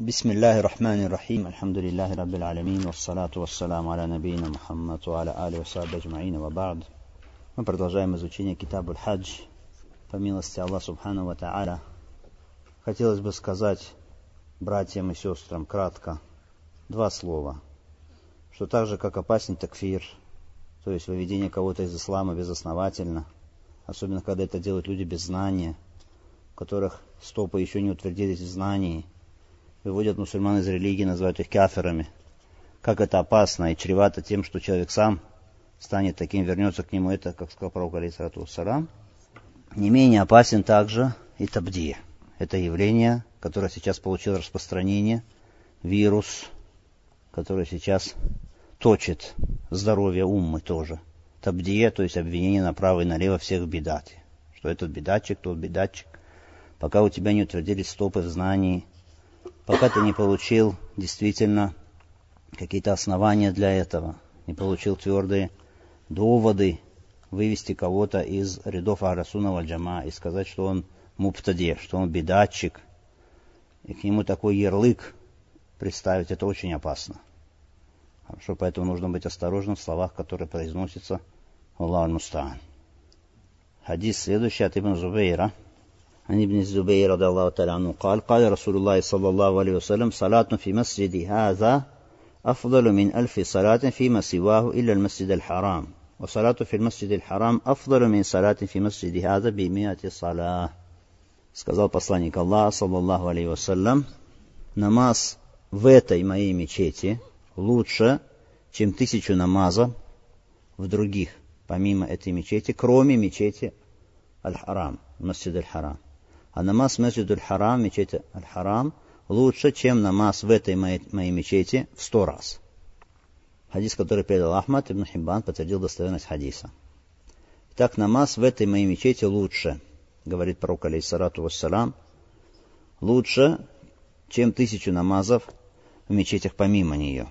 بسم الله الرحمن الرحيم الحمد لله رب العالمين والصلاة والسلام على نبينا محمد وعلى آله وصحبه أجمعين وبعد Мы продолжаем изучение Китабуль Хадж по милости Аллаха Субхану Ва Та'аля. Хотелось бы сказать братьям и сестрам кратко два слова, что так же, как опасен такфир, то есть выведение кого-то из ислама безосновательно, особенно когда это делают люди без знания, у которых стопы еще не утвердились в знании – выводят мусульман из религии, называют их каферами. Как это опасно и чревато тем, что человек сам станет таким, вернется к нему, это, как сказал пророк Алисату Сарам. Не менее опасен также и табдия. Это явление, которое сейчас получило распространение, вирус, который сейчас точит здоровье уммы тоже. Табдия, то есть обвинение направо и налево всех в бедате. Что этот бедатчик, тот бедатчик. Пока у тебя не утвердились стопы в знании, пока ты не получил действительно какие-то основания для этого, не получил твердые доводы вывести кого-то из рядов Арасуна Вальджама и сказать, что он муптаде, что он бедатчик, и к нему такой ярлык представить, это очень опасно. Хорошо, поэтому нужно быть осторожным в словах, которые произносятся Аллах Мустаан. Хадис следующий от Ибн Зубейра – عن ابن الزبير رضي الله تعالى عنه قال قال رسول الله صلى الله عليه وسلم صلاة في مسجد هذا أفضل من ألف صلاة فيما سواه إلا المسجد الحرام وصلاة في المسجد الحرام أفضل من صلاة في مسجد هذا بمئة صلاة сказал посланник Аллаха, саллаллаху алейhi вассалям, намаз в этой моей мечети лучше, чем тысячу намазов в других, помимо этой мечети, кроме мечети Аль-Харам, Масджид Аль-Харам. А намаз Масджид Аль-Харам, мечети Аль-Харам, лучше, чем намаз в этой моей, моей мечети в сто раз. Хадис, который передал Ахмад, Ибн Хиббан подтвердил достоверность хадиса. Итак, намаз в этой моей мечети лучше, говорит пророк, алейхиссалату вассалам, лучше, чем тысячу намазов в мечетях помимо нее,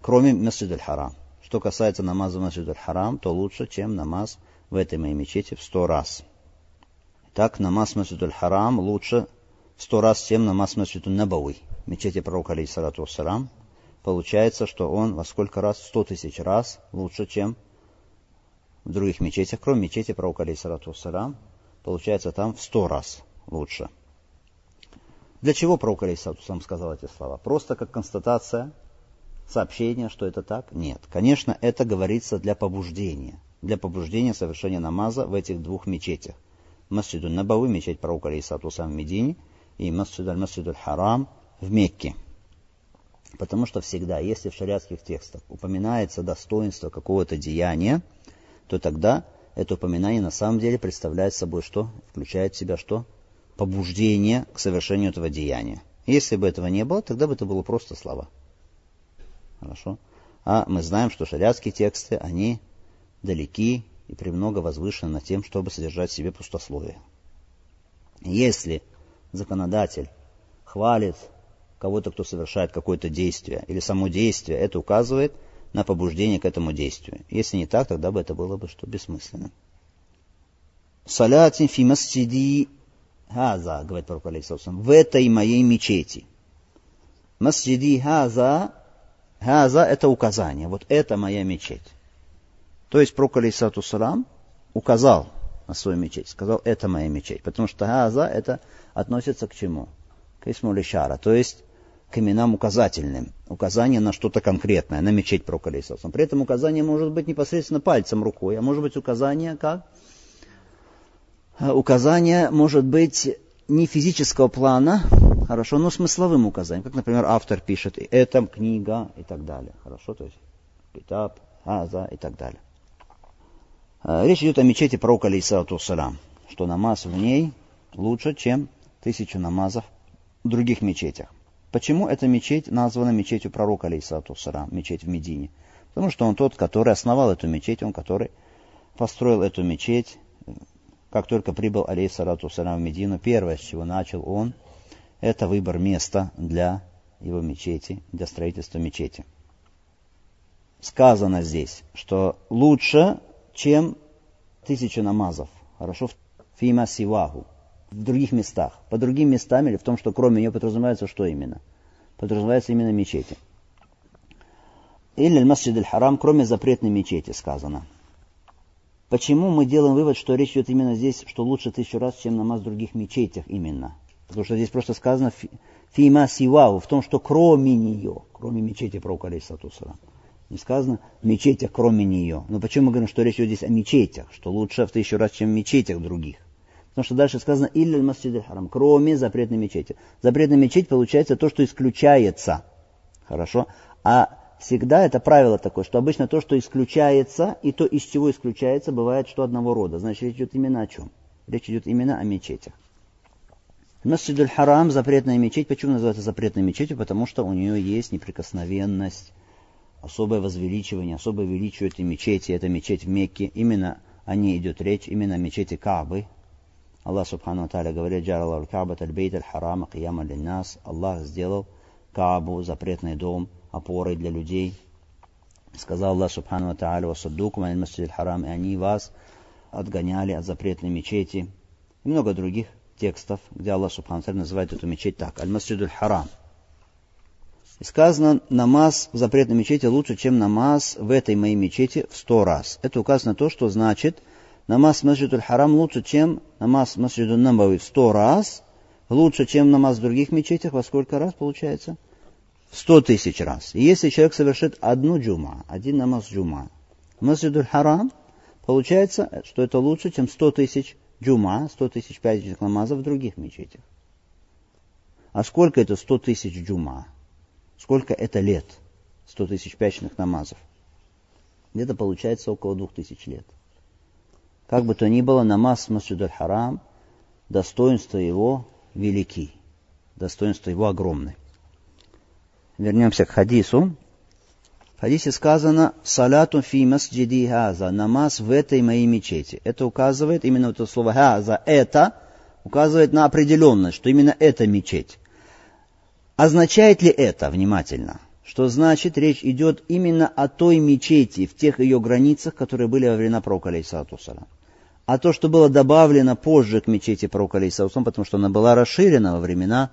кроме Масджид Аль-Харам. Что касается намаза Масджид Аль-Харам, то лучше, чем намаз в этой моей мечети в сто раз. Так намаз Масджидуль Харам лучше сто раз, чем намаз Масджидуль Набауи, мечети пророка, алейхиссалату вассалам. Получается, что он во сколько раз? Сто тысяч раз лучше, чем в других мечетях, кроме мечети пророка, алейхиссалату вассалам. Получается, там в сто раз лучше. Для чего пророк, алейхиссалату вассалам, сказал эти слова? Просто как констатация, сообщение, что это так? Нет. Конечно, это говорится для побуждения. Для побуждения совершения намаза в этих двух мечетях. Масджиду Набави, мечеть пророка Алейсату в Медине, и Масджид Аль-Масджид Аль-Харам в Мекке. Потому что всегда, если в шариатских текстах упоминается достоинство какого-то деяния, то тогда это упоминание на самом деле представляет собой что? Включает в себя что? Побуждение к совершению этого деяния. Если бы этого не было, тогда бы это было просто слова. Хорошо? А мы знаем, что шариатские тексты, они далеки и премного возвышена над тем, чтобы содержать в себе пустословие. Если законодатель хвалит кого-то, кто совершает какое-то действие, или само действие, это указывает на побуждение к этому действию. Если не так, тогда бы это было бы что бессмысленно. Салятин фи масджиди хаза, говорит пророк Алейсалам, в этой моей мечети. Масджиди хаза, хаза это указание, вот это моя мечеть. То есть пророк, алейсату салам, указал на свою мечеть, сказал, это моя мечеть. Потому что газа это относится к чему? К исму лишара, то есть к именам указательным. Указание на что-то конкретное, на мечеть пророка, алейсату При этом указание может быть непосредственно пальцем рукой, а может быть указание как? Указание может быть не физического плана, хорошо, но смысловым указанием. Как, например, автор пишет, это книга и так далее. Хорошо, то есть китаб, аза и так далее. Э, речь идет о мечети пророка, алейсалату салам, что намаз в ней лучше, чем тысячу намазов в других мечетях. Почему эта мечеть названа мечетью пророка, алейсалату салам, мечеть в Медине? Потому что он тот, который основал эту мечеть, он который построил эту мечеть, как только прибыл алейсалату салам в Медину, первое, с чего начал он, это выбор места для его мечети, для строительства мечети. Сказано здесь, что лучше чем тысяча намазов. Хорошо? Фима сиваху. в других местах. По другим местам или в том, что кроме нее подразумевается что именно? Подразумевается именно мечети. Или масджид харам кроме запретной мечети сказано. Почему мы делаем вывод, что речь идет именно здесь, что лучше тысячу раз, чем намаз в других мечетях именно? Потому что здесь просто сказано фима сивау, в том, что кроме нее, кроме мечети пророка алейсатусалам. Не сказано в мечетях, кроме нее. Но почему мы говорим, что речь идет здесь о мечетях, что лучше в тысячу раз, чем в мечетях других? Потому что дальше сказано «Илля масджид харам», кроме запретной мечети. Запретная мечеть получается то, что исключается. Хорошо? А всегда это правило такое, что обычно то, что исключается, и то, из чего исключается, бывает, что одного рода. Значит, речь идет именно о чем? Речь идет именно о мечетях. Масджидуль Харам, запретная мечеть. Почему называется запретной мечетью? Потому что у нее есть неприкосновенность, особое возвеличивание, особое величие этой мечети. Это мечеть в Мекке. Именно о ней идет речь, именно о мечети Каабы, Аллах Субхану Тааля говорит, «Джараллаху Каабат аль-бейт аль-харама кияма нас Аллах сделал Каабу, запретный дом, опорой для людей. Сказал Аллах Субхану Тааля, «Васаддукум аль масджид харам и они вас отгоняли от запретной мечети. И много других текстов, где Аллах Субхану Тааля называет эту мечеть так, «Аль-Масджид харам И сказано, намаз в запретной мечети лучше, чем намаз в этой моей мечети в сто раз. Это указано то, что значит, намаз Масджидуль Харам лучше, чем намаз Масджидуль Набави в сто раз, лучше, чем намаз в других мечетях, во сколько раз получается? В сто тысяч раз. И если человек совершит одну джума, один намаз джума, Масджидуль Харам, получается, что это лучше, чем сто тысяч джума, сто тысяч пятничных намазов в других мечетях. А сколько это сто тысяч джума? Сколько это лет? Сто тысяч пятничных намазов. Где-то получается около двух тысяч лет. Как бы то ни было, намаз Масджид харам достоинство его велики, достоинство его огромное. Вернемся к хадису. В хадисе сказано «Салату фи масджиди хаза» намаз в этой моей мечети. Это указывает, именно это слово «хаза» «это» указывает на определенность, что именно эта мечеть. Означает ли это, внимательно, что значит речь идет именно о той мечети в тех ее границах, которые были во времена пророка алейсалату а то, что было добавлено позже к мечети пророка Алейсаусам, потому что она была расширена во времена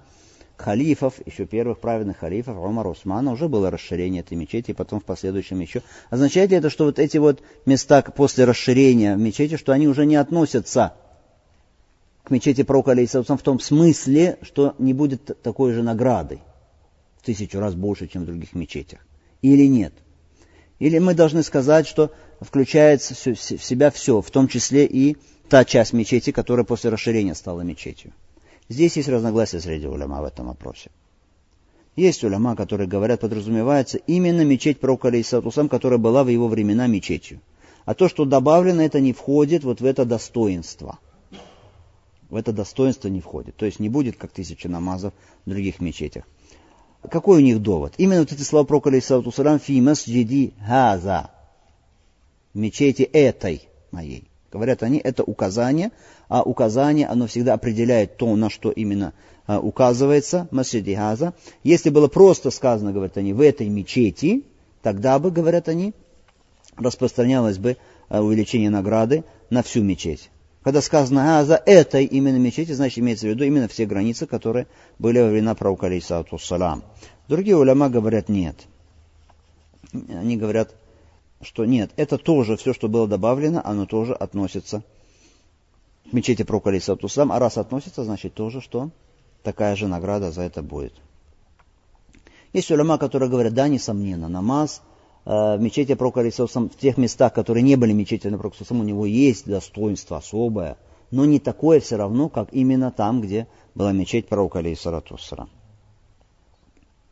халифов, еще первых праведных халифов, Умара Усмана, уже было расширение этой мечети, и потом в последующем еще. Означает ли это, что вот эти вот места после расширения в мечети, что они уже не относятся к мечети пророка Алейсаусам в том смысле, что не будет такой же награды в тысячу раз больше, чем в других мечетях? Или нет? Или мы должны сказать, что включается в себя все, в том числе и та часть мечети, которая после расширения стала мечетью. Здесь есть разногласия среди уляма в этом вопросе. Есть уляма, которые говорят, подразумевается именно мечеть пророка Алейсатусам, которая была в его времена мечетью. А то, что добавлено, это не входит вот в это достоинство. В это достоинство не входит. То есть не будет, как тысяча намазов в других мечетях. Какой у них довод? Именно вот эти слова пророка Алейсатусам «Фи масджиди хаза» мечети этой моей. Говорят они, это указание, а указание, оно всегда определяет то, на что именно а, указывается, масджиди хаза. Если было просто сказано, говорят они, в этой мечети, тогда бы, говорят они, распространялось бы а, увеличение награды на всю мечеть. Когда сказано «а за этой именно мечети», значит имеется в виду именно все границы, которые были во времена пророка алейсалату салам. Другие уляма говорят «нет». Они говорят, что нет, это тоже все, что было добавлено, оно тоже относится к мечети пророка алейсалату салам. А раз относится, значит тоже, что такая же награда за это будет. Есть уляма, которые говорят, да, несомненно, намаз – в мечети пророка Алисаусам, в тех местах, которые не были мечетями пророка Алисаусам, у него есть достоинство особое, но не такое все равно, как именно там, где была мечеть пророка Алисаусам.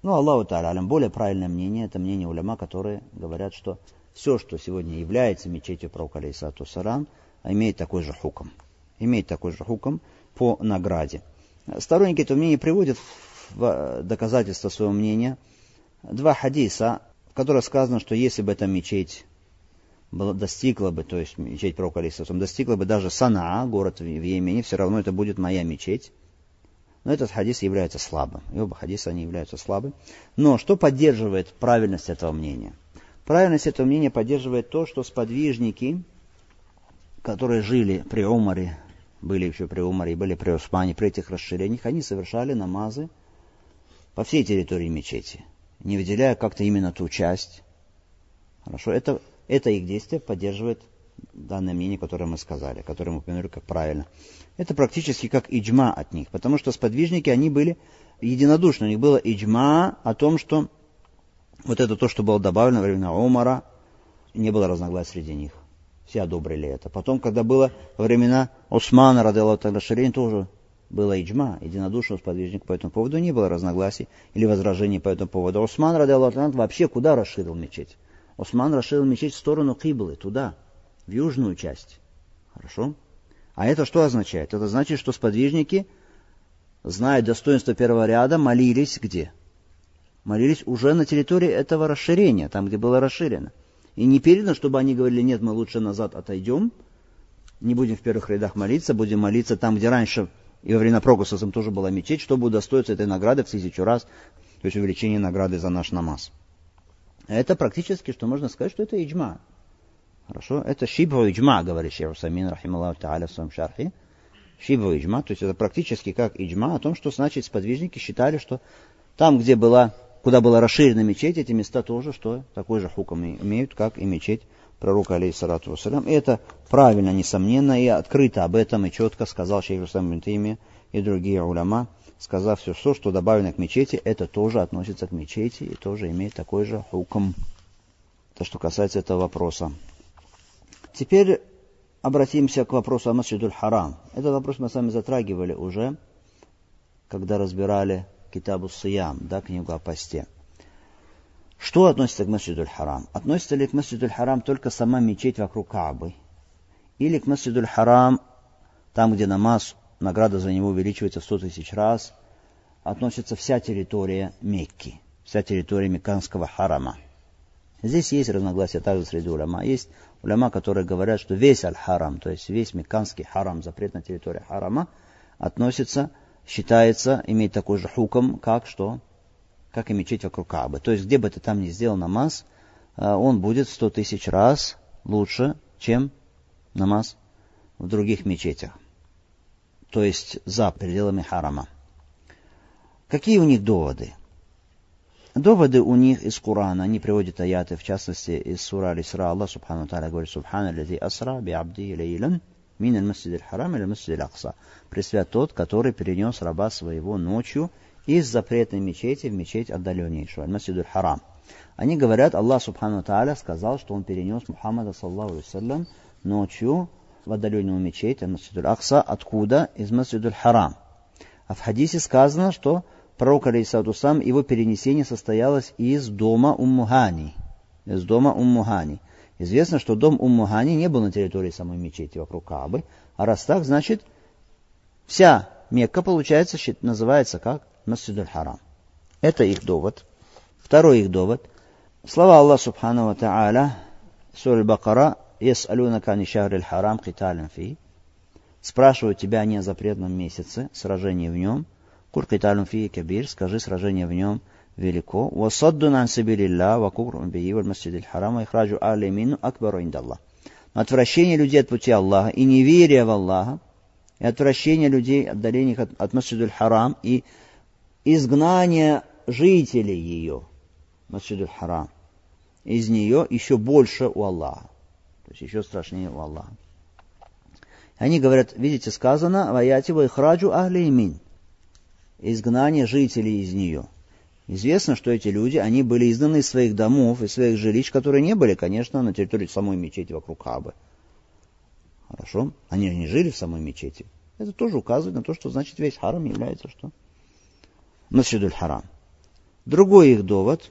Ну, Аллаху Та'алям, более правильное мнение, это мнение уляма, которые говорят, что все, что сегодня является мечетью пророка Алисаусам, имеет такой же хуком. Имеет такой же хуком по награде. Сторонники этого мнения приводят в доказательство своего мнения два хадиса в которой сказано, что если бы эта мечеть была, достигла бы, то есть мечеть пророка Алисасам, достигла бы даже Санаа, город в, Йемене, все равно это будет моя мечеть. Но этот хадис является слабым. И оба хадиса, они являются слабым. Но что поддерживает правильность этого мнения? Правильность этого мнения поддерживает то, что сподвижники, которые жили при Умаре, были еще при Умаре, были при Усмане, при этих расширениях, они совершали намазы по всей территории мечети, не выделяя как-то именно ту часть. Хорошо, это, это их действие поддерживает данное мнение, которое мы сказали, которое мы упомянули как правильно. Это практически как иджма от них, потому что сподвижники, они были единодушны. У них было иджма о том, что вот это то, что было добавлено во времена Умара, не было разногласий среди них. Все одобрили это. Потом, когда было времена Усмана, тогда Ширин, тоже было иджма, единодушного сподвижника по этому поводу, не было разногласий или возражений по этому поводу. Усман, радиаллаху вообще куда расширил мечеть? Усман расширил мечеть в сторону Киблы, туда, в южную часть. Хорошо? А это что означает? Это значит, что сподвижники, зная достоинство первого ряда, молились где? Молились уже на территории этого расширения, там, где было расширено. И не передано, чтобы они говорили, нет, мы лучше назад отойдем, не будем в первых рядах молиться, будем молиться там, где раньше и во время Прогуса там тоже была мечеть, чтобы удостоиться этой награды в тысячу раз, то есть увеличение награды за наш намаз. Это практически, что можно сказать, что это иджма. Хорошо? Это шибру иджма, говорит Шейх Усамин, рахималлаху та'аля в своем шархе. Шибру иджма, то есть это практически как иджма о том, что значит сподвижники считали, что там, где была, куда была расширена мечеть, эти места тоже, что такой же хуком имеют, как и мечеть пророка, алейхиссалату вассалям. Это правильно, несомненно, и открыто об этом и четко сказал шейх Рустам Бинтейми и другие уляма, сказав все, все, что добавлено к мечети, это тоже относится к мечети и тоже имеет такой же хуком. То, что касается этого вопроса. Теперь обратимся к вопросу о Масджидуль Харам. Этот вопрос мы с вами затрагивали уже, когда разбирали Китабу Сиям, да, книгу о посте. Что относится к Масджидуль Харам? Относится ли к Масджидуль Харам только сама мечеть вокруг Каабы? Или к Масджидуль Харам, там, где намаз, награда за него увеличивается в сто тысяч раз, относится вся территория Мекки, вся территория Мекканского харама? Здесь есть разногласия также среди уляма. Есть уляма, которые говорят, что весь аль-харам, то есть весь мекканский харам, запрет на территории харама, относится, считается, имеет такой же хуком, как что? Как и мечеть вокруг Каабы. То есть, где бы ты там ни сделал намаз, э, он будет сто тысяч раз лучше, чем намаз в других мечетях. То есть, за пределами харама. Какие у них доводы? Доводы у них из Корана, они приводят аяты, в частности, из сура Аль-Исра, Аллах Субхану Тааля говорит, Субхану Лази Асра би Абди Лейлан من المسجد الحرام или Масджид аль-Акса. Пресвят тот, который перенес раба своего ночью из запретной мечети в мечеть отдаленнейшую, аль-Масджид аль-Харам. Они говорят, Аллах سبحانه وتعالى сказал, что он перенес Мухаммада, صلى الله عليه ночью в отдаленную мечеть, аль-Масджид аль-Акса, откуда? Из Масджид аль-Харам. А в хадисе сказано, что пророк, عليه الصلاة والسلام, его перенесение состоялось из дома Уммухани. Из дома Уммухани. Известно, что дом Уммухани не был на территории самой мечети вокруг Каабы, а раз так, значит, вся Мекка, получается, называется как Масджидуль Харам. Это их довод. Второй их довод. Слова Аллаха Субхану Ва Та'аля, Сур Бакара, «Яс'алунака ани шахрил харам киталин фи». Спрашивают тебя не о запретном месяце, сражении в нем – Куль киталун фи кабир, скажи, сражение в нем велико. Васаддун ан сабилилля, ва кукрун бии, валь масджидил харама, ихраджу али мину акбару индаллах. Отвращение людей от пути Аллаха и неверие в Аллаха, и отвращение людей, отдаление от, от Масджидуль Харам, и изгнание жителей ее, Масджидуль Харам, из нее еще больше у Аллаха. То есть еще страшнее у Аллаха. Они говорят, видите, сказано, «Ваяти ва ихраджу ахли имин» изгнание жителей из нее. Известно, что эти люди, они были изгнаны из своих домов, из своих жилищ, которые не были, конечно, на территории самой мечети вокруг Кабы. Хорошо? Они не жили в самой мечети. Это тоже указывает на то, что значит весь харам является что? Масджидуль харам. Другой их довод.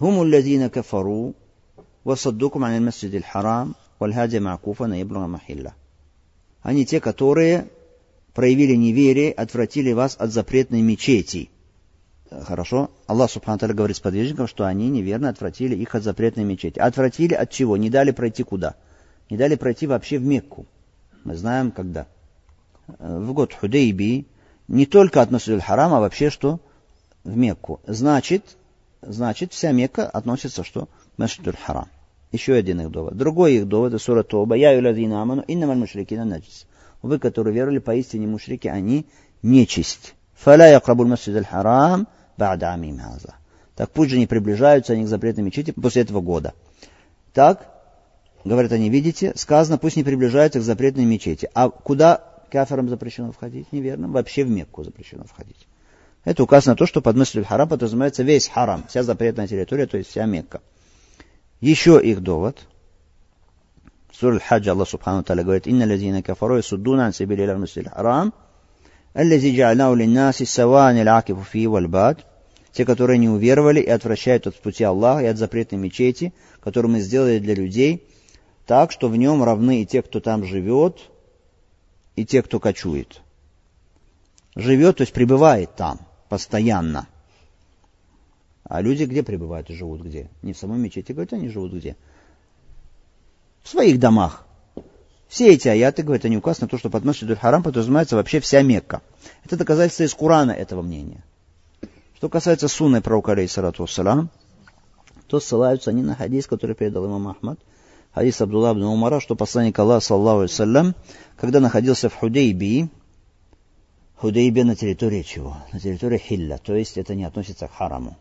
هم الذين كفروا وصدوكم عن المسجد الحرام والهادي معكوفا يبلغ محله. Они те, которые проявили неверие, отвратили вас от запретной мечети. Хорошо? Аллах Субхану Таля говорит сподвижникам, что они неверно отвратили их от запретной мечети. Отвратили от чего? Не дали пройти куда? Не дали пройти вообще в Мекку. Мы знаем, когда. В год Худейби не только от Масудуль Харам, а вообще что? В Мекку. Значит, значит, вся Мекка относится что? К Харам. Еще один их довод. Другой их довод, сура Тоба. Я юлазина аману, иннамаль мушрикина наджис. вы, которые веровали, поистине мушрики, они нечисть. Фаля якрабуль масджид аль-харам ба'да амим. Так пусть же не приближаются они к запретной мечети после этого года. Так, говорят они, видите, сказано, пусть не приближаются к запретной мечети. А куда каферам запрещено входить? Неверно. Вообще в Мекку запрещено входить. Это указано на то, что под мыслью харам подразумевается весь харам, вся запретная территория, то есть вся Мекка. Еще их довод. Сур Аль-Хаджа Аллах Субхану Таля говорит, «Инна лазина кафару ясуддуна ан сабили ля масджид харам, аллази джа'алнау линнаси савани л'акифу фи вальбад». Те, которые не уверовали и отвращают от пути Аллаха и от запретной мечети, которую мы сделали для людей, так, что в нем равны и те, кто там живет, и те, кто кочует. Живет, то есть пребывает там постоянно. А люди где пребывают и живут где? Не в самой мечети, говорят, они живут где? В своих домах. Все эти аяты, говорят, они указаны на то, что под Масджидуль Харам подразумевается вообще вся Мекка. Это доказательство из Курана этого мнения. Что касается сунны пророка, алейхиссалату вассалам, то ссылаются они на хадис, который передал имам Ахмад, хадис Абдулла ибн Умара, что посланник Аллаха, саллаху алейсалям, когда находился в Худейбии, Худейбия на территории чего? На территории Хилля, то есть это не относится к хараму.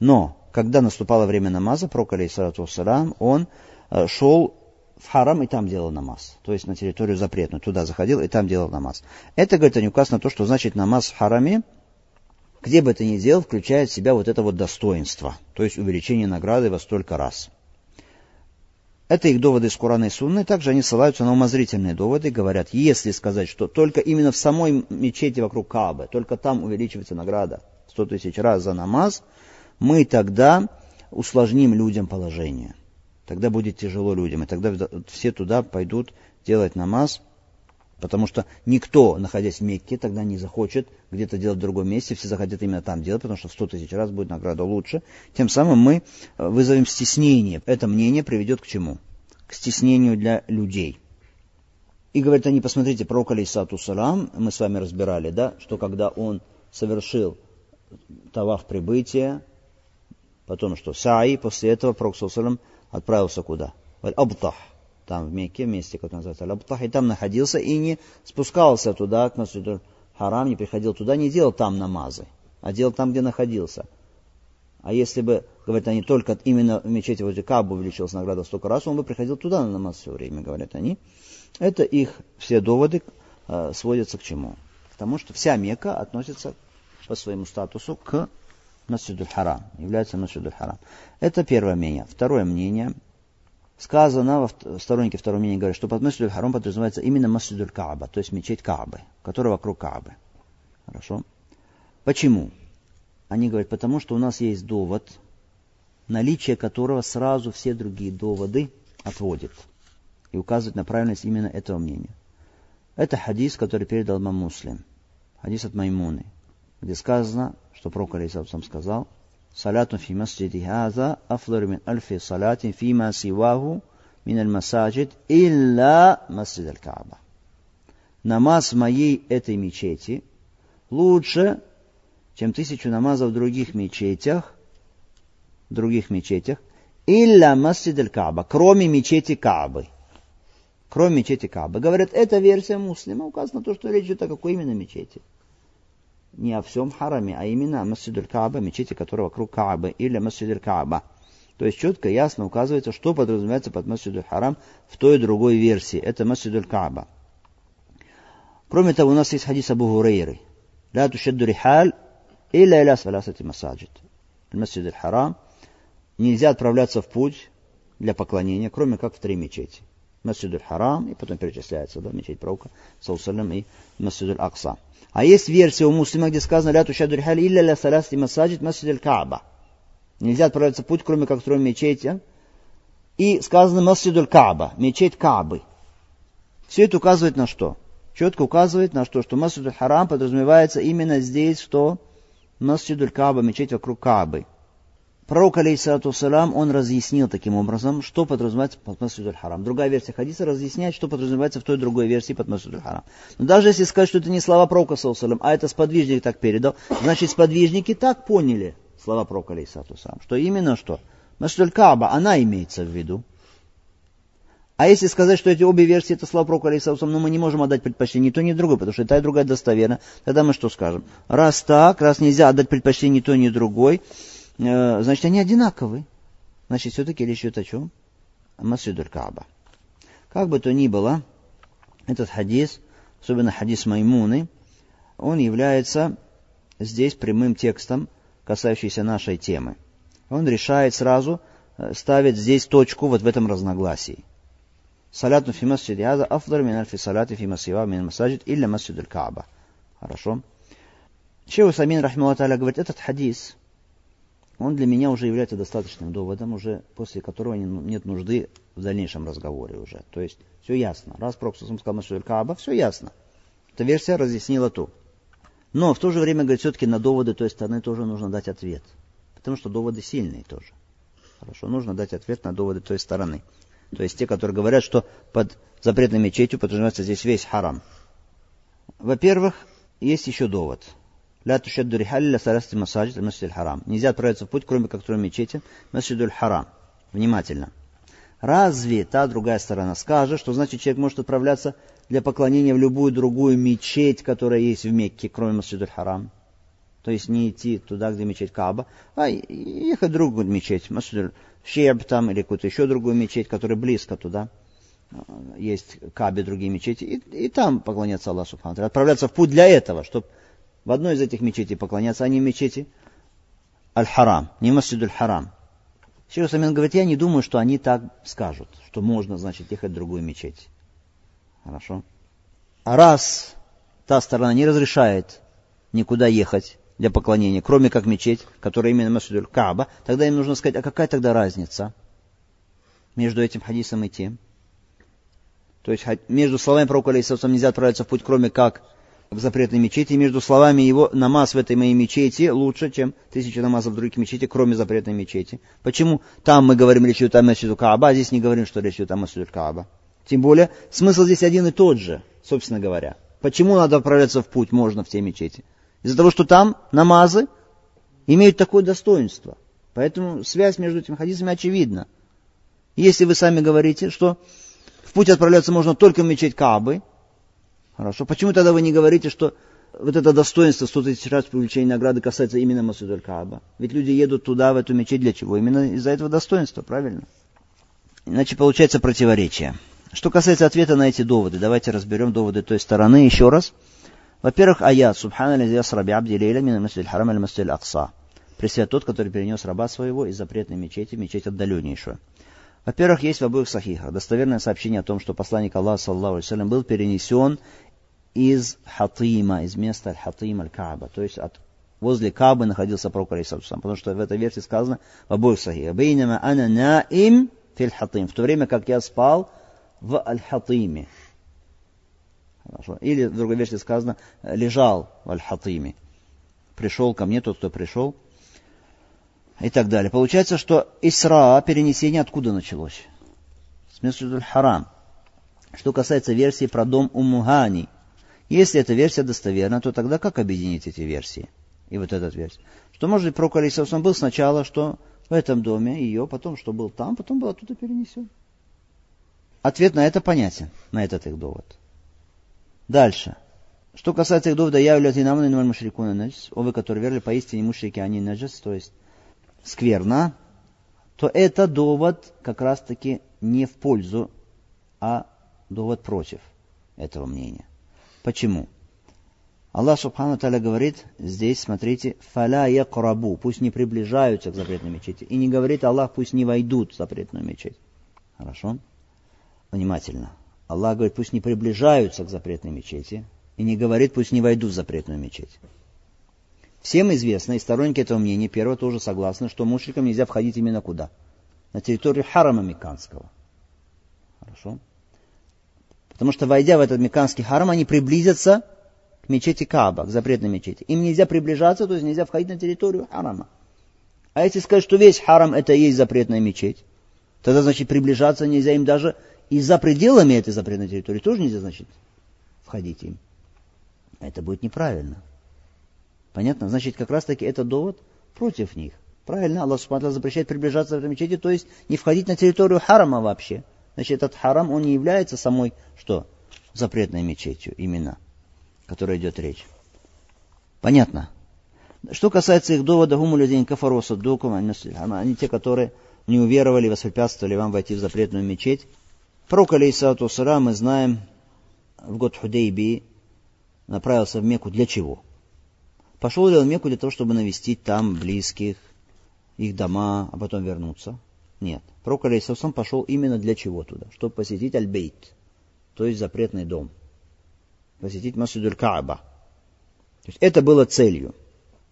Но, когда наступало время намаза, пророк, алейхиссалату вассалам, он э, шел в харам и там делал намаз. То есть на территорию запретную. Туда заходил и там делал намаз. Это, говорит, не указано то, что значит намаз в хараме, где бы это ни делал, включает в себя вот это вот достоинство, то есть увеличение награды во столько раз. Это их доводы из Курана и Сунны. Также они ссылаются на умозрительные доводы. Говорят, если сказать, что только именно в самой мечети вокруг Каабы, только там увеличивается награда 100 тысяч раз за намаз, мы тогда усложним людям положение. Тогда будет тяжело людям. И тогда все туда пойдут делать намаз Потому что никто, находясь в Мекке, тогда не захочет где-то делать в другом месте, все захотят именно там делать, потому что в 100 тысяч раз будет награда лучше. Тем самым мы э, вызовем стеснение. Это мнение приведет к чему? К стеснению для людей. И говорят они, посмотрите, пророк Алейсату Салам, мы с вами разбирали, да, что когда он совершил таваф прибытия, потом что, саи, после этого пророк Салам отправился куда? В Абтах там в Мекке, месте, которое называется Аль-Абтах, и там находился и не спускался туда, к Масджиду Харам, не приходил туда, не делал там намазы, а делал там, где находился. А если бы, говорят они, только именно в мечети возле Кабу увеличилась награда столько раз, он бы приходил туда на намаз все время, говорят они. Это их все доводы э, сводятся к чему? К тому, что вся Мекка относится по своему статусу к Масджиду Харам, является Масджиду Харам. Это первое мнение. Второе мнение – сказано, сторонники второго мнения говорят, что под Масджидуль Харам подразумевается именно Масджидуль Кааба, то есть мечеть Каабы, которая вокруг Каабы. Хорошо? Почему? Они говорят, потому что у нас есть довод, наличие которого сразу все другие доводы отводит и указывает на правильность именно этого мнения. Это хадис, который передал имам Муслим. Хадис от Маймуны, где сказано, что Пророк сам сказал, «Салятун фи масджиди хаза афлару мин альфи салатин фи ма сиваху мин аль масаджид илля масджид аль Кааба». Намаз моей этой мечети лучше чем тысячу намазов в других мечетях, других мечетях, илля масджид аль-Кааба, кроме мечети Каабы. Кроме мечети Каабы. Говорят, эта версия муслима указана то, что речь идет о какой именно мечети. Не о всем хараме, а именно о масджид аль-Кааба, мечети, которая вокруг Каабы, или масджид аль-Кааба. То есть четко, ясно указывается, что подразумевается под масджид харам в той и другой версии. Это масджид аль-Кааба. Кроме того, у нас есть хадис Абу Гурейры. «Ла тушадду рихаль или иля салясати масаджид. Масджид аль-Харам. Нельзя отправляться в путь для поклонения, кроме как в три мечети. Масджид аль-Харам, и потом перечисляется, да, мечеть пророка, Саусалям и Масджид Акса. А есть версия у муслима, где сказано, ля тушаду аль-Халь, илля ля масаджид, Масджид Каба, Нельзя отправляться в путь, кроме как в трем мечети. А? И сказано Масджид аль-Кааба, мечеть Каабы. Все это указывает на что? Четко указывает на что? Что Масджид аль-Харам подразумевается именно здесь, что масджид кааба мечеть вокруг Каабы. Пророк, алейхиссалату салам, он разъяснил таким образом, что подразумевается под Масджидуль Харам. Другая версия хадиса разъясняет, что подразумевается в той другой версии под Масджидуль Харам. Но даже если сказать, что это не слова пророка, салам, а это сподвижник так передал, значит сподвижники так поняли слова пророка, алейхиссалату салам, что именно что? Масджидуль Кааба, она имеется в виду. А если сказать, что эти обе версии это слова пророка, но ну, мы не можем отдать предпочтение ни то, ни другой, потому что и та, и другая достоверна, тогда мы что скажем? Раз так, раз нельзя отдать предпочтение ни то, ни другой, э, значит, они одинаковы. Значит, все-таки речь идет о чем? Масидуль Кааба. Как бы то ни было, этот хадис, особенно хадис Маймуны, он является здесь прямым текстом, касающийся нашей темы. Он решает сразу, э, ставит здесь точку вот в этом разногласии. Саляту фи масджиди аза афдар мин альфи салати фи масива мин масаджид илля масджид кааба. Хорошо. Шейх Усамин, рахмалла говорит, этот хадис, он для меня уже является достаточным доводом, уже после которого нет нужды в дальнейшем разговоре уже. То есть все ясно. Раз Проксусом сказал Масуэль Кааба, все ясно. Эта версия разъяснила ту. Но в то же время, говорит, все-таки на доводы той стороны тоже нужно дать ответ. Потому что доводы сильные тоже. Хорошо, нужно дать ответ на доводы той стороны. То есть те, которые говорят, что под запретной мечетью подразумевается здесь весь харам. Во-первых, есть еще довод. Ля тушадду рихалля сарасти масаджид масджид харам. Нельзя отправиться в путь, кроме как в мечети, масджидуль харам. Внимательно. Разве та другая сторона скажет, что значит человек может отправляться для поклонения в любую другую мечеть, которая есть в Мекке, кроме масджидуль харам? То есть не идти туда, где мечеть Каба, а ехать в другую мечеть, Масджидуль Шеб там или какую-то еще другую мечеть, которая близко туда. Есть Кабе, другие мечети, и, и там поклоняться Аллаху Субхану. Отправляться в путь для этого, чтобы в одной из этих мечетей поклоняться, а не в мечети Аль-Харам, не Масджид Аль-Харам. Шейх Самин говорит, я не думаю, что они так скажут, что можно, значит, ехать в другую мечеть. Хорошо. А раз та сторона не разрешает никуда ехать для поклонения, кроме как мечеть, которая именно Масджид Кааба, тогда им нужно сказать, а какая тогда разница между этим хадисом и тем? То есть между словами пророка Алейсалам нельзя отправиться в путь, кроме как в запретной мечети, между словами его намаз в этой моей мечети лучше, чем тысяча намазов в других мечети, кроме запретной мечети. Почему там мы говорим речь идет о Масджиду Кааба, а здесь не говорим, что речь идет о Масджиду Кааба? Тем более, смысл здесь один и тот же, собственно говоря. Почему надо отправляться в путь можно в те мечети? Из-за того, что там намазы имеют такое достоинство. Поэтому связь между этими хадисами очевидна. Если вы сами говорите, что в путь отправляться можно только в мечеть Каабы, Хорошо. Почему тогда вы не говорите, что вот это достоинство 100 тысяч раз привлечения награды касается именно Масудуль Кааба? Ведь люди едут туда, в эту мечеть для чего? Именно из-за этого достоинства, правильно? Иначе получается противоречие. Что касается ответа на эти доводы, давайте разберем доводы той стороны еще раз. Во-первых, аят «Субхана лази асраби абди лейля мин масджид харам аль масджид акса». Пресвят тот, который перенес раба своего из запретной мечети, мечеть отдаленнейшую. Во-первых, есть в обоих сахихах достоверное сообщение о том, что посланник Аллаха, саллаху алейhi был перенесен из Хатима, из места Аль-Хатим Аль-Кааба, то есть от возле Кабы находился пророк Алейсалам, потому что в этой версии сказано в обоих сахихах. Бейнама ана наим филь хатим. В то время как я спал в Аль-Хатиме. Хорошо. Или в другой версии сказано, лежал в Аль-Хатиме. Пришел ко мне тот, кто пришел и так далее. Получается, что Исра, перенесение откуда началось? С Месджидуль Харам. Что касается версии про дом Умухани, если эта версия достоверна, то тогда как объединить эти версии? И вот этот версия. Что может быть пророк Алисавсам был сначала, что в этом доме ее, потом что был там, потом был оттуда перенесен. Ответ на это понятен, на этот их довод. Дальше. Что касается их довода, я являюсь инаман и мушрикуна наджис, о вы, которые верили, поистине мушрики, они наджис, то есть скверна, то это довод как раз-таки не в пользу, а довод против этого мнения. Почему? Аллах Субхану Таля говорит здесь, смотрите, фаля якрабу, пусть не приближаются к запретной мечети. И не говорит Аллах, пусть не войдут в запретную мечеть. Хорошо? Внимательно. Аллах говорит, пусть не приближаются к запретной мечети. И не говорит, пусть не войдут в запретную мечеть. Всем известно, и сторонники этого мнения, первого тоже согласны, что мушрикам нельзя входить именно куда? На территорию харама Меканского. Хорошо? Потому что, войдя в этот Меканский харам, они приблизятся к мечети Кааба, к запретной мечети. Им нельзя приближаться, то есть нельзя входить на территорию харама. А если сказать, что весь харам это и есть запретная мечеть, тогда, значит, приближаться нельзя им даже и за пределами этой запретной территории тоже нельзя, значит, входить им. Это будет неправильно. Понятно? Значит, как раз таки это довод против них. Правильно, Аллах Субхану запрещает приближаться в этой мечети, то есть не входить на территорию харама вообще. Значит, этот харам, он не является самой, что, запретной мечетью именно, о которой идет речь. Понятно? Что касается их довода, гуму людей кафару саддукум, они те, которые не уверовали, воспрепятствовали вам войти в запретную мечеть. Пророк, алейсалату мы знаем, в год Худейби направился в Мекку для чего? Пошел ли он в Мекку для того, чтобы навестить там близких, их дома, а потом вернуться? Нет. Пророк, алейсалам, пошел именно для чего туда? Чтобы посетить Аль-Бейт, то есть запретный дом. Посетить Масудуль Кааба. То есть это было целью.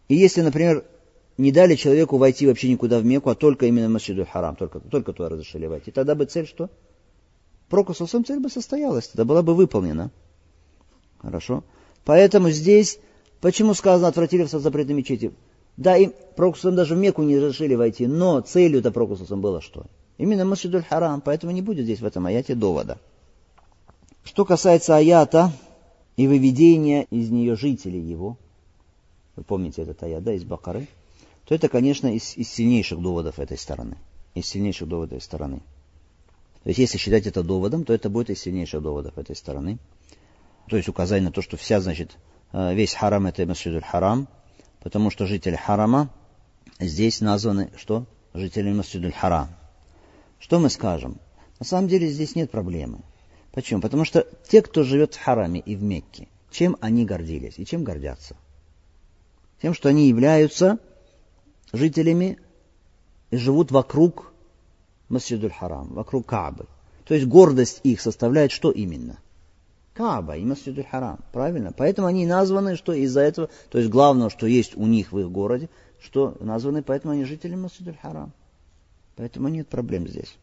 И если, например, не дали человеку войти вообще никуда в Мекку, а только именно в Масджиду Харам, только, только туда разрешили войти, тогда бы цель что? Прокусусом цель бы состоялась, тогда была бы выполнена. Хорошо? Поэтому здесь, почему сказано отвратили в запретной мечети? Да, им Прокусусом даже в Мекку не разрешили войти, но целью-то Прокусусом было что? Именно Масджидуль Харам, поэтому не будет здесь в этом аяте довода. Что касается аята и выведения из нее жителей его, вы помните этот аят, да, из Бакары, то это, конечно, из, из сильнейших доводов этой стороны. Из сильнейших доводов этой стороны. То есть, если считать это доводом, то это будет из сильнейших доводов этой стороны. То есть, указание на то, что вся, значит, э, весь харам это Масджидуль Харам, потому что жители харама здесь названы, что? Жители Масджидуль Харам. Что мы скажем? На самом деле здесь нет проблемы. Почему? Потому что те, кто живет в хараме и в Мекке, чем они гордились и чем гордятся? Тем, что они являются жителями и живут вокруг Масджидуль Харам, вокруг Каабы. То есть гордость их составляет что именно? Кааба и Масджидуль Харам. Правильно? Поэтому они названы, что из-за этого, то есть главное, что есть у них в их городе, что названы, поэтому они жители Масджидуль Харам. Поэтому нет проблем здесь.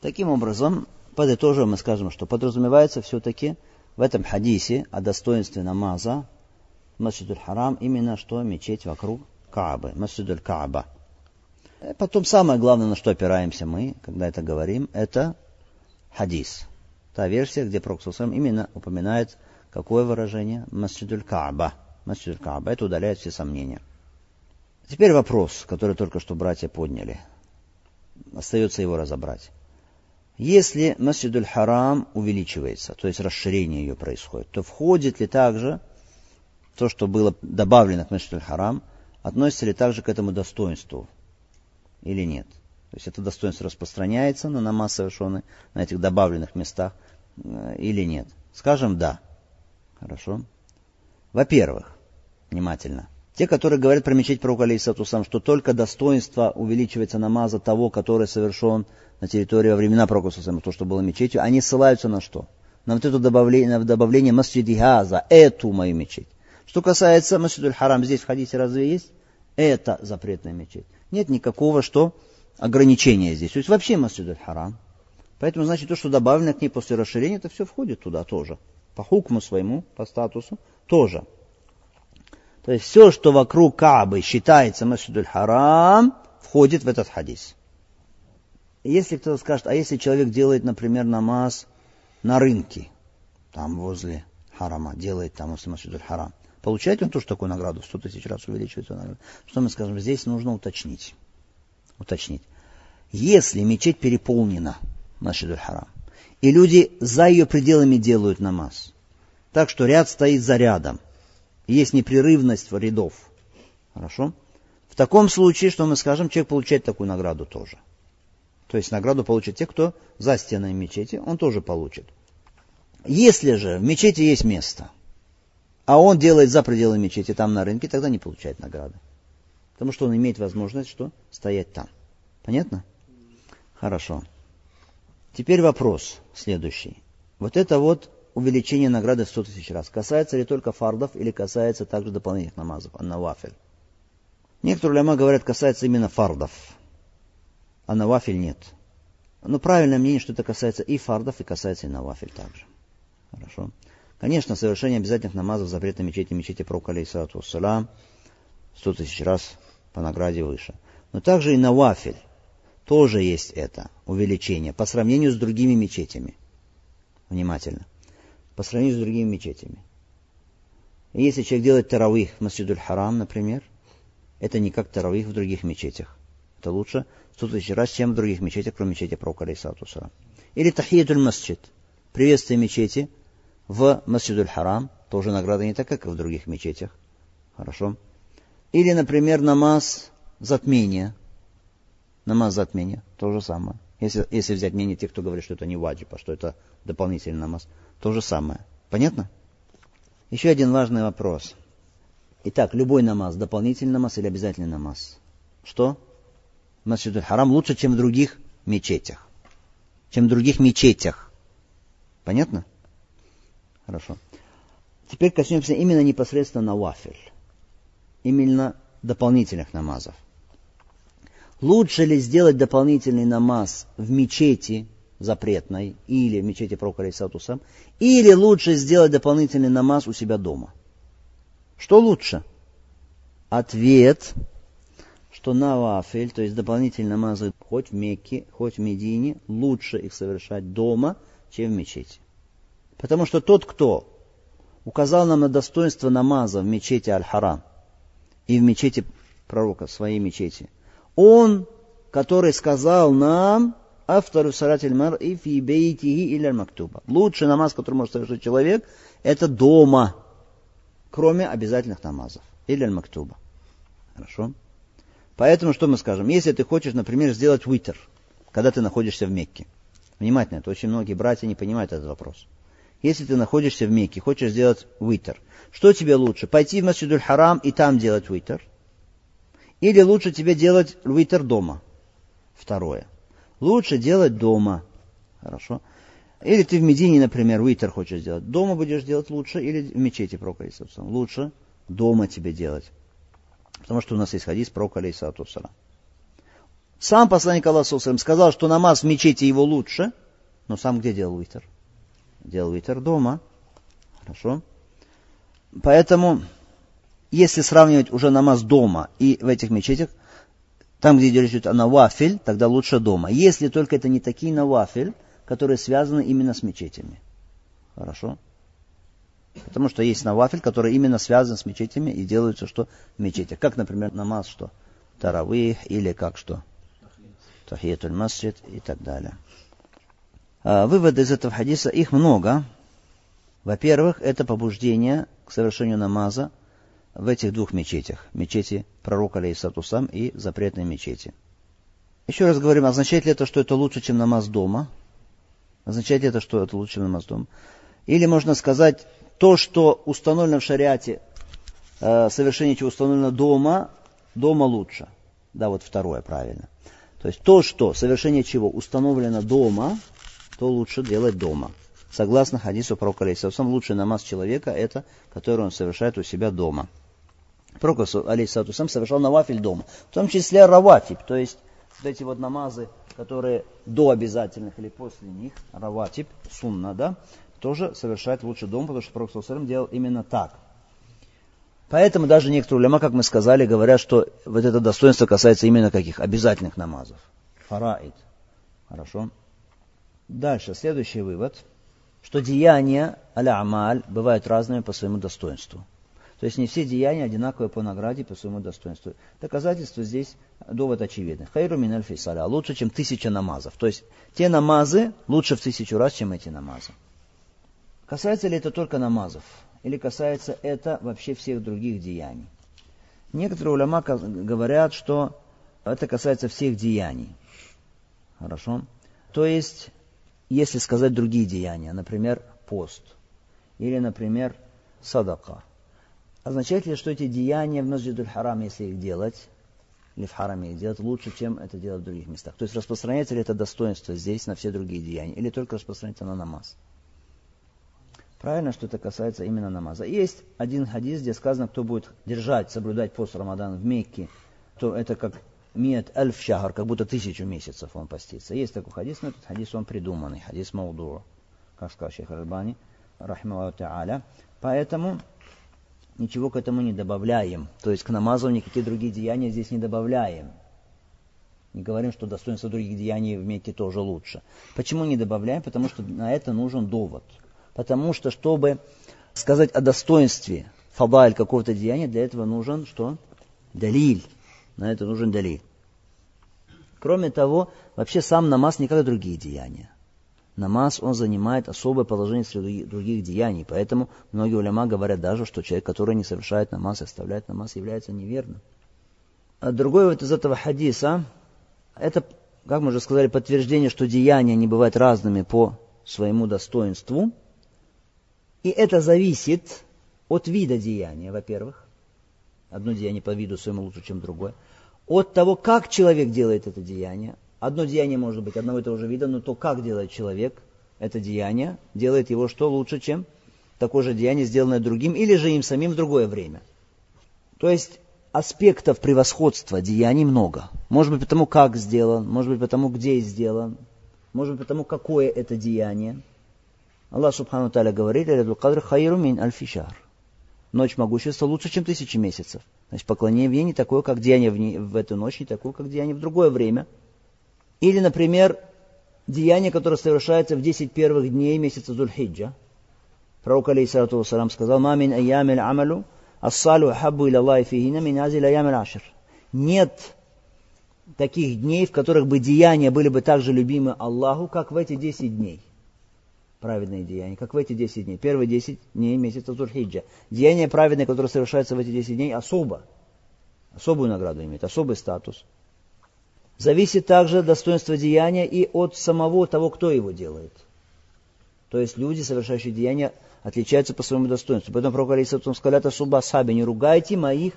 Таким образом, подытожим мы скажем, что подразумевается все-таки в этом хадисе о достоинстве намаза Масджидуль Харам именно что мечеть вокруг Каабы, Масджидуль Кааба. Потом самое главное, на что опираемся мы, когда это говорим, это хадис. Та версия, где Проксусам именно упоминает какое выражение? Масджидуль Кааба. Масджидуль Кааба. Это удаляет все сомнения. Теперь вопрос, который только что братья подняли. Остается его разобрать. Если Масджидуль Харам увеличивается, то есть расширение ее происходит, то входит ли также то, что было добавлено к Мешитель Харам, относится ли также к этому достоинству или нет. То есть это достоинство распространяется на намаз совершенный на этих добавленных местах э, или нет. Скажем да. Хорошо. Во-первых, внимательно. Те, которые говорят про мечеть пророка Алейсатусам, что только достоинство увеличивается намаза того, который совершен на территории во времена пророка то, что было мечетью, они ссылаются на что? На вот это добавление, на добавление масджидихаза, эту мою мечеть. Что касается Масджидуль Харам, здесь в хадисе разве есть? Это запретная мечеть. Нет никакого что ограничения здесь. То есть вообще Масджидуль Харам. Поэтому, значит, то, что добавлено к ней после расширения, это все входит туда тоже. По хукму своему, по статусу тоже. То есть все, что вокруг Каабы считается Масджидуль Харам, входит в этот хадис. Если кто-то скажет, а если человек делает, например, намаз на рынке, там возле харама, делает там возле Масджидуль Харам, Получает он тоже такую награду, в 100 тысяч раз увеличивается награда. Что мы скажем? Здесь нужно уточнить. Уточнить. Если мечеть переполнена, Машидуль Харам, и люди за ее пределами делают намаз, так что ряд стоит за рядом, есть непрерывность рядов, хорошо? В таком случае, что мы скажем, человек получает такую награду тоже. То есть награду получат те, кто за стенами мечети, он тоже получит. Если же в мечети есть место, а он делает за пределами мечети, там на рынке, тогда не получает награды. Потому что он имеет возможность что? Стоять там. Понятно? Хорошо. Теперь вопрос следующий. Вот это вот увеличение награды в 100 тысяч раз. Касается ли только фардов или касается также дополнительных намазов, а навафель? Некоторые ляма говорят, касается именно фардов, а навафель нет. Но правильное мнение, что это касается и фардов, и касается и навафель также. Хорошо. Конечно, совершение обязательных намазов запрет на мечети, мечети пророка, алейсалату вассалам, сто тысяч раз по награде выше. Но также и навафель тоже есть это увеличение по сравнению с другими мечетями. Внимательно. По сравнению с другими мечетями. И если человек делает таравих в Масджидуль Харам, например, это не как таравих в других мечетях. это лучше 100 тысяч раз, чем в других мечетях, кроме мечети пророка алейсалату Или тахиятуль масджид, приветствие мечети в масджидуль харам, тоже награда не такая, как в других мечетях. Хорошо. Или, например, намаз затмения. Намаз затмения, то же самое. Если, если взять мнение тех, кто говорит, что это не ваджиб, а что это дополнительный намаз, то же самое. Понятно? Еще один важный вопрос. Итак, любой намаз, дополнительный намаз или обязательный намаз? Что? Масджидуль Харам лучше, чем в других мечетях. Чем в других мечетях. Понятно? Хорошо. Теперь коснемся именно непосредственно навафиль. Именно дополнительных намазов. Лучше ли сделать дополнительный намаз в мечети запретной или в мечети пророка Алисатуса, или лучше сделать дополнительный намаз у себя дома? Что лучше? Ответ, что навафель, то есть дополнительные намазы хоть в Мекке, хоть в Медине, лучше их совершать дома, чем в мечети. Потому что тот, кто указал нам на достоинство намаза в мечети Аль-Харам и в мечети пророка, в своей мечети, он, который сказал нам, автору саратель мар и фи бейтихи или мактуба. Лучший намаз, который может совершить человек, это дома, кроме обязательных намазов. Или мактуба. Хорошо? Поэтому что мы скажем? Если ты хочешь, например, сделать уитер, когда ты находишься в Мекке. Внимательно, это очень многие братья не понимают этот вопрос. Если ты находишься в Мекке, хочешь сделать уитер, что тебе лучше? Пойти в Масджидуль Харам и там делать уитер? Или лучше тебе делать витер дома? Второе. Лучше делать дома. Хорошо. Или ты в Медине, например, витер хочешь сделать. Дома будешь делать лучше или в мечети пророка Исаусалам. Лучше дома тебе делать. Потому что у нас есть хадис пророка Исаусалам. Сам посланник Аллаха сказал, что намаз в мечети его лучше, но сам где делал витер? Делал витер дома. Хорошо. Поэтому если сравнивать уже намаз дома и в этих мечетях, там, где речь идет о навафель, тогда лучше дома. Если только это не такие навафель, которые связаны именно с мечетями. Хорошо? Потому что есть навафель, который именно связан с мечетями и делаются что в мечетях. Как, например, намаз что? Таравих или как что? Тахиятуль масджид и так далее. А, выводы из этого хадиса, их много. Во-первых, это побуждение к совершению намаза в этих двух мечетях. Мечети пророка Алейсатусам и запретной мечети. Еще раз говорим, означает ли это, что это лучше, чем намаз дома? Означает ли это, что это лучше, чем намаз дома? Или можно сказать, то, что установлено в шариате, э, совершение чего установлено дома, дома лучше. Да, вот второе правильно. То есть то, что совершение чего установлено дома, то лучше делать дома. Согласно хадису пророка Алейсатусам, лучший намаз человека это, который он совершает у себя дома. Пророк, алейхиссалату сам, совершал навафиль дома. В том числе раватиб, то есть вот эти вот намазы, которые до обязательных или после них, раватиб, сунна, да, тоже совершает лучше дома, потому что Пророк Саусалам делал именно так. Поэтому даже некоторые уляма, как мы сказали, говорят, что вот это достоинство касается именно каких? Обязательных намазов. Фараид. Хорошо. Дальше, следующий вывод, что деяния аля амаль бывают разными по своему достоинству. То есть не все деяния одинаковые по награде, по своему достоинству. Доказательство здесь, довод очевидный. Хайру мин фейсаля, лучше, чем тысяча намазов. То есть те намазы лучше в тысячу раз, чем эти намазы. Касается ли это только намазов? Или касается это вообще всех других деяний? Некоторые уляма говорят, что это касается всех деяний. Хорошо? То есть, если сказать другие деяния, например, пост, или, например, садака, Означает ли, что эти деяния в Масджидуль Харам, если их делать, или в Хараме их делать, лучше, чем это делать в других местах? То есть распространяется ли это достоинство здесь на все другие деяния, или только распространяется на намаз? Правильно, что это касается именно намаза. Есть один хадис, где сказано, кто будет держать, соблюдать пост Рамадан в Мекке, то это как миет альф шахар, как будто тысячу месяцев он постится. Есть такой хадис, но этот хадис он придуманный, хадис Маудура, как сказал Шейх Альбани, рахмаллаху та'аля. Поэтому ничего к этому не добавляем. То есть к намазу никакие другие деяния здесь не добавляем. Не говорим, что достоинство других деяний в Мекке тоже лучше. Почему не добавляем? Потому что на это нужен довод. Потому что, чтобы сказать о достоинстве фабаль какого-то деяния, для этого нужен что? Далиль. На это нужен далиль. Кроме того, вообще сам намаз не как другие деяния. Намаз, он занимает особое положение среди других деяний. Поэтому многие уляма говорят даже, что человек, который не совершает намаз, оставляет намаз, является неверным. А другой вот из этого хадиса, это, как мы уже сказали, подтверждение, что деяния не бывают разными по своему достоинству. И это зависит от вида деяния, во-первых. Одно деяние по виду своему лучше, чем другое. От того, как человек делает это деяние. Одно деяние может быть одного и того же вида, но то, как делает человек это деяние, делает его что лучше, чем такое же деяние, сделанное другим, или же им самим в другое время. То есть аспектов превосходства деяний много. Может быть потому, как сделан, может быть потому, где сделан, может быть потому, какое это деяние. Аллах Субхану Таля говорит, «Кадр хайру мин альфишар». Ночь могущества лучше, чем тысячи месяцев. Значит, поклонение в ней не такое, как деяние в, ней, в эту ночь, не такое, как деяние в другое время. Или, например, деяние, которое совершается в 10 первых дней месяца Зульхиджа. Пророк, алейхиссалату вассалам, сказал, «Мамин айямил амалу, ассалу хаббу иля Аллахи фихина мин азил айямил ашр». Нет таких дней, в которых бы деяния были бы так же любимы Аллаху, как в эти 10 дней праведные деяния, как в эти 10 дней, первые 10 дней месяца Зульхиджа. Деяния праведные, которые совершаются в эти 10 дней, особо, особую награду имеют, особый статус. Зависит также достоинство деяния и от самого того, кто его делает. То есть люди, совершающие деяния, отличаются по своему достоинству. Поэтому пророк Алисатум сказал, это особо саби, не ругайте моих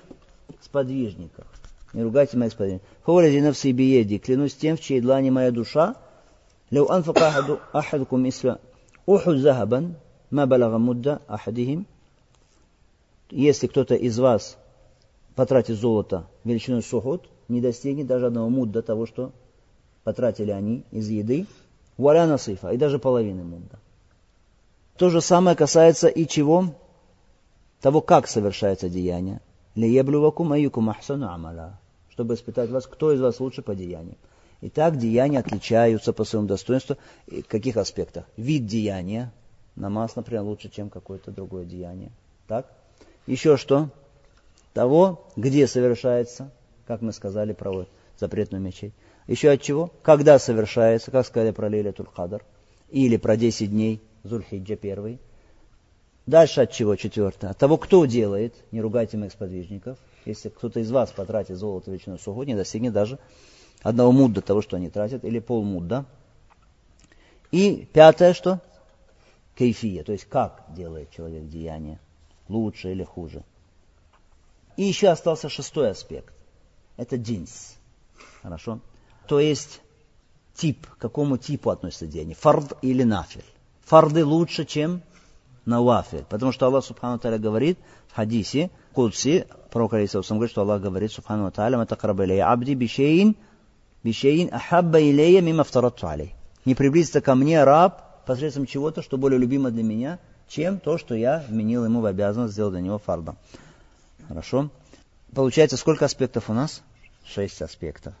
сподвижников. Не ругайте моих сподвижников. Фавализина в себе клянусь тем, в чьей длани моя душа, Лев анфака ахадукум Уху захабан, ма балага мудда ахадихим. Если кто-то из вас потратит золото величиной сухот, не достигнет даже одного мудда того, что потратили они из еды. Валяна сифа, и даже половины мудда. То же самое касается и чего? Того, как совершается деяние. Лиеблювакум аюкум ахсану амала. Чтобы испытать вас, кто из вас лучше по деяниям. Итак, деяния отличаются по своему достоинству. В каких аспектах? Вид деяния. Намаз, например, лучше, чем какое-то другое деяние. Так? Еще что? Того, где совершается, как мы сказали про запретную мечеть. Еще от чего? Когда совершается, как сказали про Лиля Тулхадар. Или про 10 дней Зульхиджа первый. Дальше от чего? Четвертое. От того, кто делает. Не ругайте моих сподвижников. Если кто-то из вас потратит золото величину суху, не достигнет даже одного мудда того, что они тратят, или полмудда. И пятое что? Кейфия, то есть как делает человек деяние, лучше или хуже. И еще остался шестой аспект. Это джинс. Хорошо? То есть тип, к какому типу относится деяние. Фард или нафиль. Фарды лучше, чем навафиль. Потому что Аллах Субхану Таля говорит в хадисе, Кудси, пророк Алисаусам говорит, что Аллах говорит Субхану Таля, «Матакраба абди бишейн бишейн ахабба илея мимо вторату алей. Не приблизится ко мне раб посредством чего-то, что более любимо для меня, чем то, что я вменил ему в обязанность сделать для него фарда. Хорошо. Получается, сколько аспектов у нас? Шесть аспектов.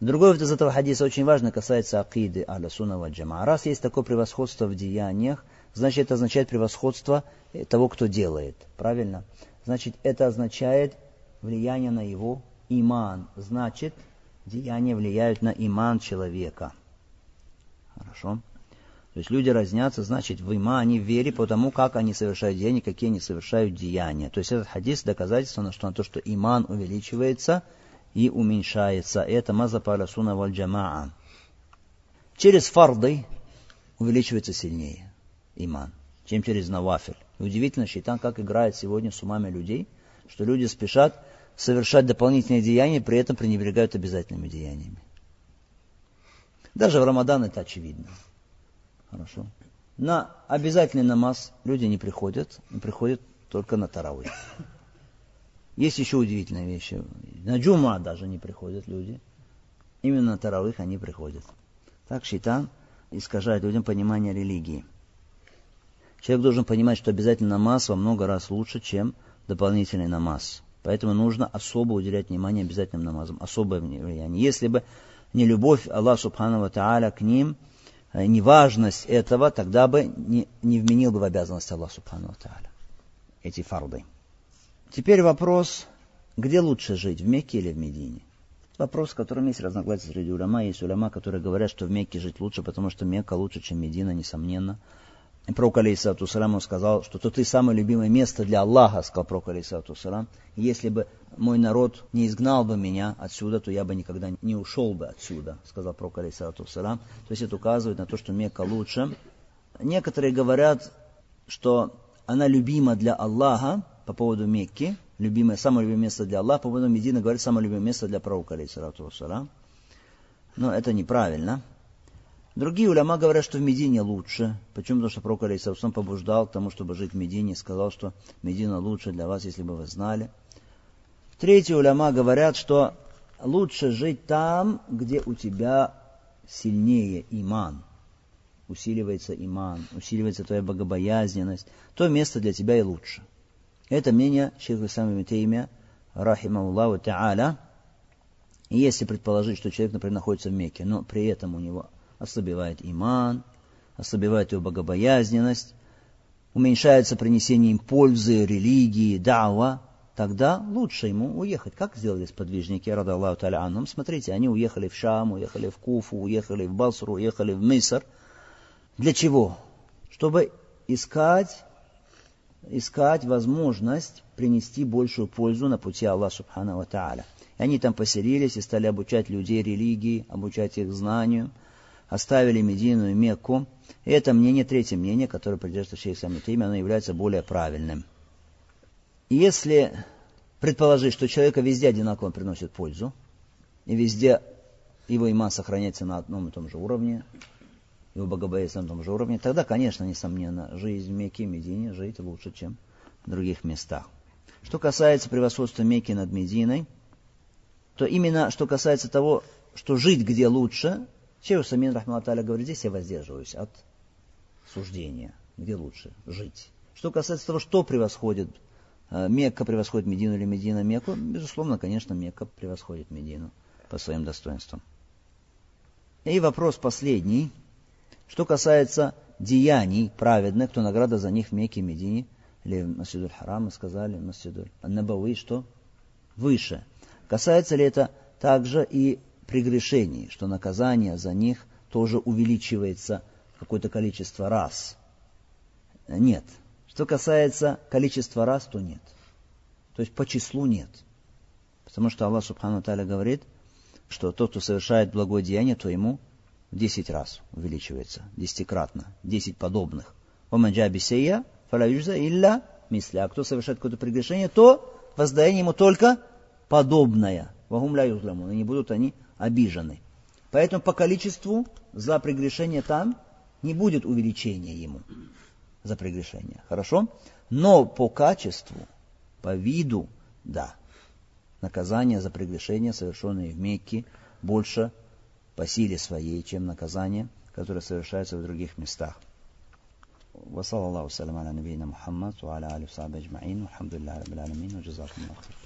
Другой вот из этого хадиса очень важно касается акиды аля сунна джама. Раз есть такое превосходство в деяниях, значит это означает превосходство того, кто делает. Правильно? Значит, это означает влияние на его иман. Значит, деяния влияют на иман человека. Хорошо? То есть люди разнятся, значит, в имане, в вере, по тому, как они совершают деяния, какие они совершают деяния. То есть этот хадис доказательство на, что, на то, что иман увеличивается и уменьшается. Это мазапа суна валь джамаа. Через фарды увеличивается сильнее иман, чем через навафель. И удивительно, шайтан как играет сегодня с умами людей, что люди спешат совершать дополнительные деяния, при этом пренебрегают обязательными деяниями. Даже в Рамадан это очевидно. Хорошо. На обязательный намаз люди не приходят, приходят только на таравы. Есть еще удивительные вещи. На джума даже не приходят люди. Именно на таравых они приходят. Так шайтан искажает людям понимание религии. Человек должен понимать, что обязательно намаз во много раз лучше, чем дополнительный намаз. Поэтому нужно особо уделять внимание обязательным намазам, особое влияние. Если бы не любовь Аллаха Субхану Тааля к ним, э, не важность этого, тогда бы не, не вменил бы в обязанность Аллаха Субхану Тааля эти фарды. Теперь вопрос, где лучше жить, в Мекке или в Медине? Вопрос, в котором есть разногласия среди уляма. Есть уляма, которые говорят, что в Мекке жить лучше, потому что Мекка лучше, чем Медина, несомненно. И пророк, алейсалату салам, сказал, что то ты самое любимое место для Аллаха, сказал пророк, салам. Если бы мой народ не изгнал бы меня отсюда, то я бы никогда не ушел бы отсюда, сказал пророк, салам. То есть это указывает на то, что Мекка лучше. Некоторые говорят, что она любима для Аллаха по поводу Мекки, любимое, самое любимое место для Аллаха, по поводу Медины говорит самое любимое место для пророка, салам. Но это неправильно. Другие уляма говорят, что в Медине лучше. Почему? Потому что пророк Алейсалам побуждал к тому, чтобы жить в Медине, сказал, что Медина лучше для вас, если бы вы знали. Третьи уляма говорят, что лучше жить там, где у тебя сильнее иман. Усиливается иман, усиливается твоя богобоязненность. То место для тебя и лучше. Это мнение шейха Исама Теймия, рахимахуллаху та'аля. И если предположить, что человек, например, находится в Мекке, но при этом у него ослабевает иман, ослабевает его богобоязненность, уменьшается принесение им пользы, религии, дава, тогда лучше ему уехать. Как сделали сподвижники, рада Аллаху Таля Смотрите, они уехали в Шам, уехали в Куфу, уехали в Басру, уехали в Миср. Для чего? Чтобы искать, искать возможность принести большую пользу на пути Аллаха Субхану Ва Тааля. И они там поселились и стали обучать людей религии, обучать их знанию – оставили Медину и Мекку. Это мнение, третье мнение, которое придерживается шейх Самитейми, оно является более правильным. Если предположить, что человека везде одинаково приносит пользу, и везде его иман сохраняется на одном и том же уровне, его богобоязнь на том же уровне, тогда, конечно, несомненно, жизнь в Мекке и Медине жить лучше, чем в других местах. Что касается превосходства Мекки над Мединой, то именно что касается того, что жить где лучше, Шейх Самин Рахматаля говорит, здесь я воздерживаюсь от суждения, где лучше жить. Что касается того, что превосходит, э, Мекка превосходит Медину или Медина Мекку, безусловно, конечно, Мекка превосходит Медину по своим достоинствам. И вопрос последний. Что касается деяний праведных, то награда за них в Мекке и Медине, или в Масидуль Харам, мы сказали, Масидуль Набауи, что выше. Касается ли это также и прегрешений, что наказание за них тоже увеличивается какое-то количество раз. Нет. Что касается количества раз, то нет. То есть по числу нет. Потому что Аллах Субхану Таля говорит, что тот, кто совершает благое деяние, то ему 10 раз увеличивается, десятикратно, 10 подобных. Омаджаби сея, фалаюжза илля мисля. А кто совершает какое-то прегрешение, то воздаяние ему только подобное. Вагум ля не будут они обижены. Поэтому по количеству за прегрешение там не будет увеличения ему за прегрешение. Хорошо? Но по качеству, по виду, да. Наказание за прегрешение, совершенное в Мекке, больше по силе своей, чем наказание, которое совершается в других местах. وصلى الله وسلم على نبينا محمد وعلى آله وصحبه أجمعين والحمد لله رب العالمين وجزاكم الله خير